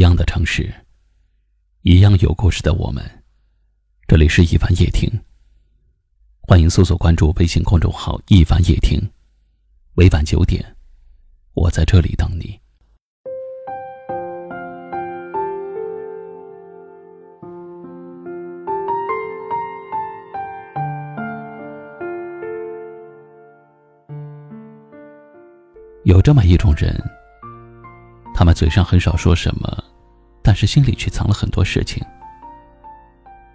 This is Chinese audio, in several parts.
一样的城市，一样有故事的我们。这里是一凡夜听，欢迎搜索关注微信公众号“一凡夜听”。每晚九点，我在这里等你。有这么一种人。他们嘴上很少说什么，是心里却藏了很多事情。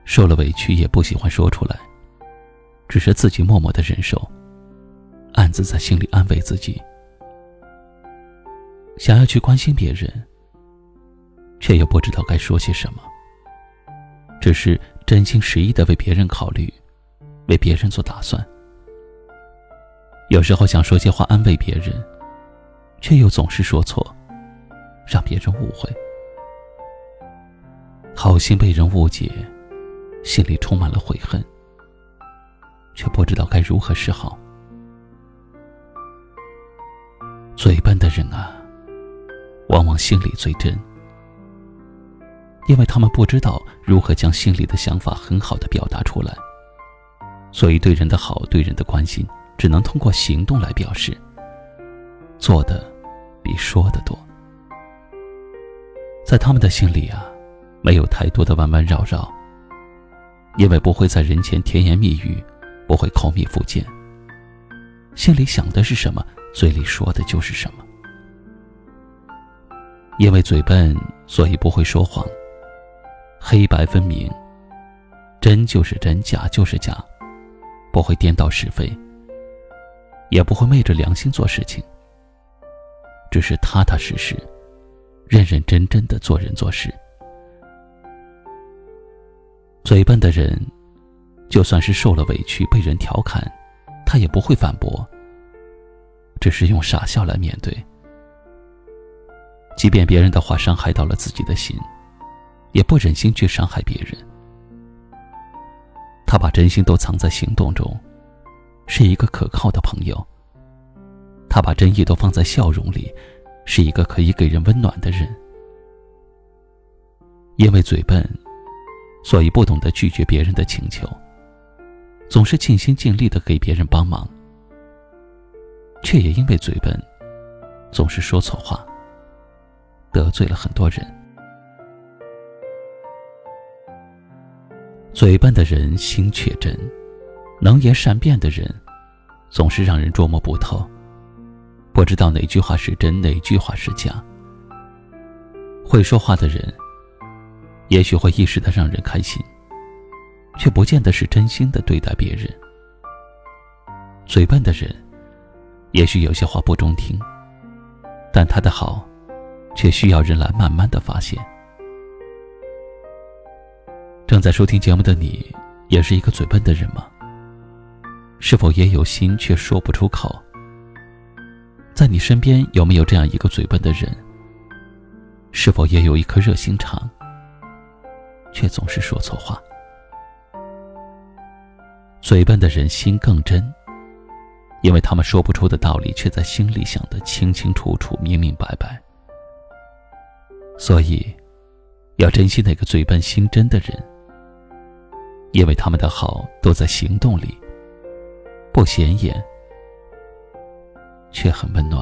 受了委屈也不喜欢说出来，只是自己默默的忍受，暗自在心里安慰自己。想要去关心别人，却又不知道该说些什么。只是真心实意的为别人考虑，为别人做打算。有时候想说些话安慰别人，却又总是说错。让别人误会，好心被人误解，心里充满了悔恨，却不知道该如何是好。嘴笨的人啊，往往心里最真，因为他们不知道如何将心里的想法很好的表达出来，所以对人的好、对人的关心，只能通过行动来表示，做的比说的多。在他们的心里啊，没有太多的弯弯绕绕。因为不会在人前甜言蜜语，不会口蜜腹剑。心里想的是什么，嘴里说的就是什么。因为嘴笨，所以不会说谎。黑白分明，真就是真，假就是假，不会颠倒是非，也不会昧着良心做事情，只是踏踏实实。认认真真的做人做事。嘴笨的人，就算是受了委屈被人调侃，他也不会反驳，只是用傻笑来面对。即便别人的话伤害到了自己的心，也不忍心去伤害别人。他把真心都藏在行动中，是一个可靠的朋友。他把真意都放在笑容里。是一个可以给人温暖的人，因为嘴笨，所以不懂得拒绝别人的请求，总是尽心尽力的给别人帮忙，却也因为嘴笨，总是说错话，得罪了很多人。嘴笨的人心却真，能言善辩的人，总是让人捉摸不透。不知道哪句话是真，哪句话是假。会说话的人，也许会一时的让人开心，却不见得是真心的对待别人。嘴笨的人，也许有些话不中听，但他的好，却需要人来慢慢的发现。正在收听节目的你，也是一个嘴笨的人吗？是否也有心却说不出口？在你身边有没有这样一个嘴笨的人？是否也有一颗热心肠，却总是说错话？嘴笨的人心更真，因为他们说不出的道理，却在心里想得清清楚楚、明明白白。所以，要珍惜那个嘴笨心真的人，因为他们的好都在行动里，不显眼。却很温暖。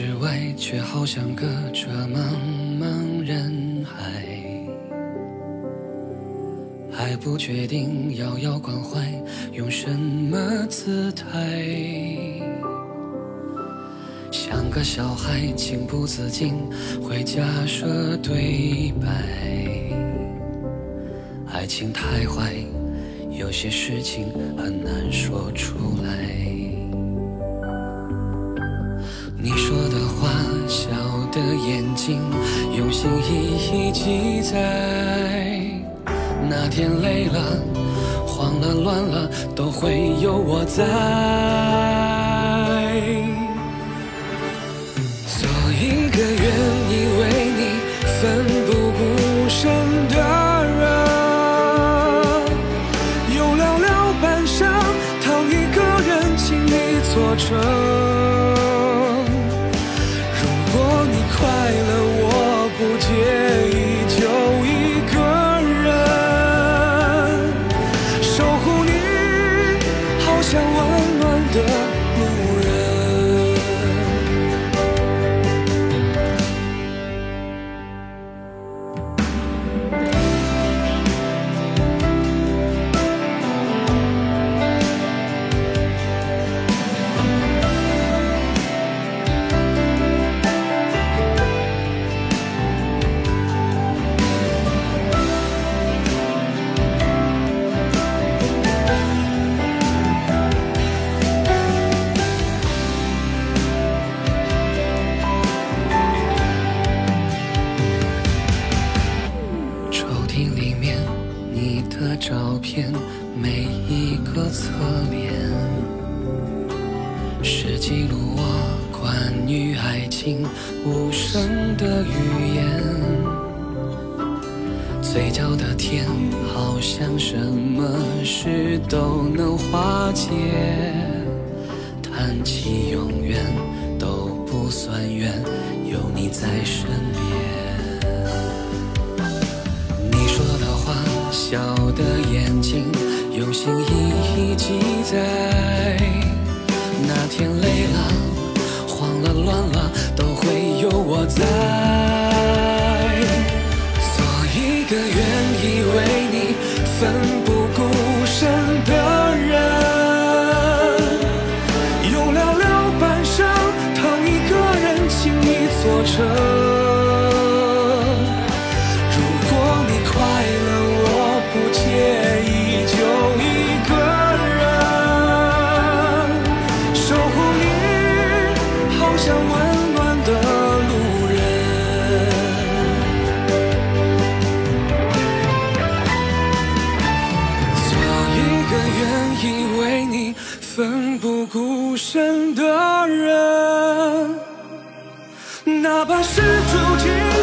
之外，却好像隔着茫茫人海，还不决定遥遥关怀，用什么姿态？像个小孩，情不自禁会假设对白。爱情太坏，有些事情很难说出来。你说的话，笑的眼睛，用心一一记载。那天累了，慌了，乱了，都会有我在。做一个愿意为你奋不顾身的人，有寥寥半生，讨一个人请你作证。嘴角的甜，好像什么事都能化解。谈起永远都不算远，有你在身边。你说的话，笑。的眼睛，用心一一记载。那天累了，慌了，乱了，都会有我在。一个愿的人，哪怕是注定